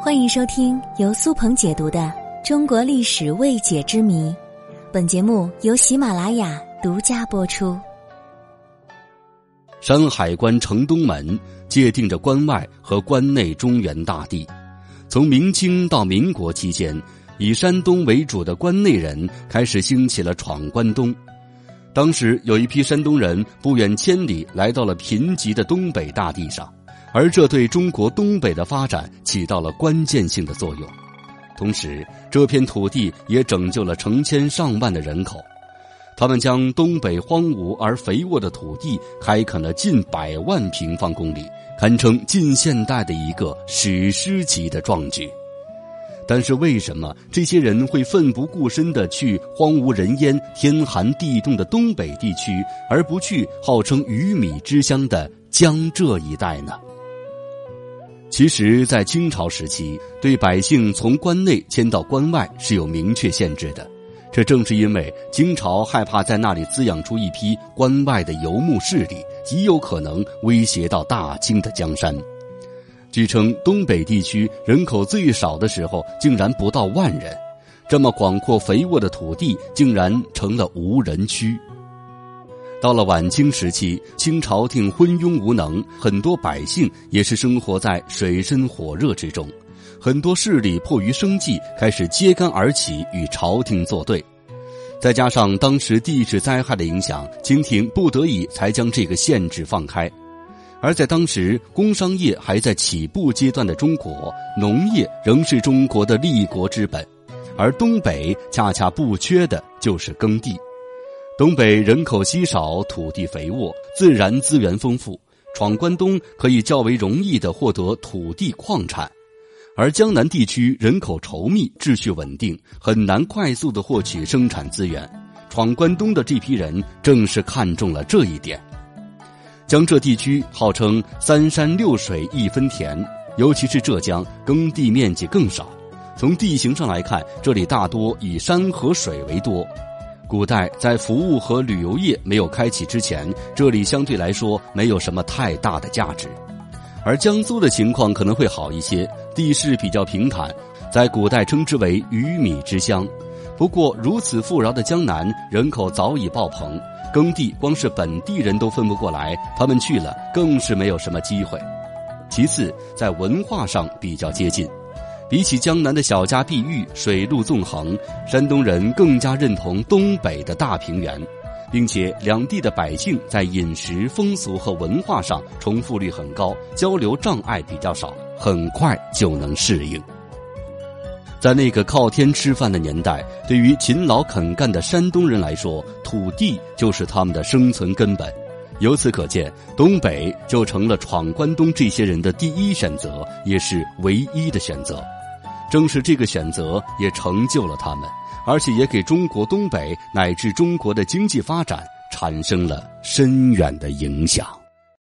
欢迎收听由苏鹏解读的《中国历史未解之谜》，本节目由喜马拉雅独家播出。山海关城东门界定着关外和关内中原大地。从明清到民国期间，以山东为主的关内人开始兴起了闯关东。当时有一批山东人不远千里来到了贫瘠的东北大地上。而这对中国东北的发展起到了关键性的作用，同时这片土地也拯救了成千上万的人口。他们将东北荒芜而肥沃的土地开垦了近百万平方公里，堪称近现代的一个史诗级的壮举。但是，为什么这些人会奋不顾身地去荒无人烟、天寒地冻的东北地区，而不去号称鱼米之乡的江浙一带呢？其实，在清朝时期，对百姓从关内迁到关外是有明确限制的。这正是因为清朝害怕在那里滋养出一批关外的游牧势力，极有可能威胁到大清的江山。据称，东北地区人口最少的时候，竟然不到万人。这么广阔肥沃的土地，竟然成了无人区。到了晚清时期，清朝廷昏庸无能，很多百姓也是生活在水深火热之中，很多势力迫于生计，开始揭竿而起与朝廷作对。再加上当时地质灾害的影响，清廷不得已才将这个限制放开。而在当时工商业还在起步阶段的中国，农业仍是中国的立国之本，而东北恰恰不缺的就是耕地。东北人口稀少，土地肥沃，自然资源丰富，闯关东可以较为容易的获得土地矿产，而江南地区人口稠密，秩序稳定，很难快速的获取生产资源。闯关东的这批人正是看中了这一点。江浙地区号称三山六水一分田，尤其是浙江，耕地面积更少。从地形上来看，这里大多以山和水为多。古代在服务和旅游业没有开启之前，这里相对来说没有什么太大的价值，而江苏的情况可能会好一些，地势比较平坦，在古代称之为鱼米之乡。不过如此富饶的江南，人口早已爆棚，耕地光是本地人都分不过来，他们去了更是没有什么机会。其次，在文化上比较接近。比起江南的小家碧玉、水陆纵横，山东人更加认同东北的大平原，并且两地的百姓在饮食、风俗和文化上重复率很高，交流障碍比较少，很快就能适应。在那个靠天吃饭的年代，对于勤劳肯干的山东人来说，土地就是他们的生存根本。由此可见，东北就成了闯关东这些人的第一选择，也是唯一的选择。正是这个选择，也成就了他们，而且也给中国东北乃至中国的经济发展产生了深远的影响。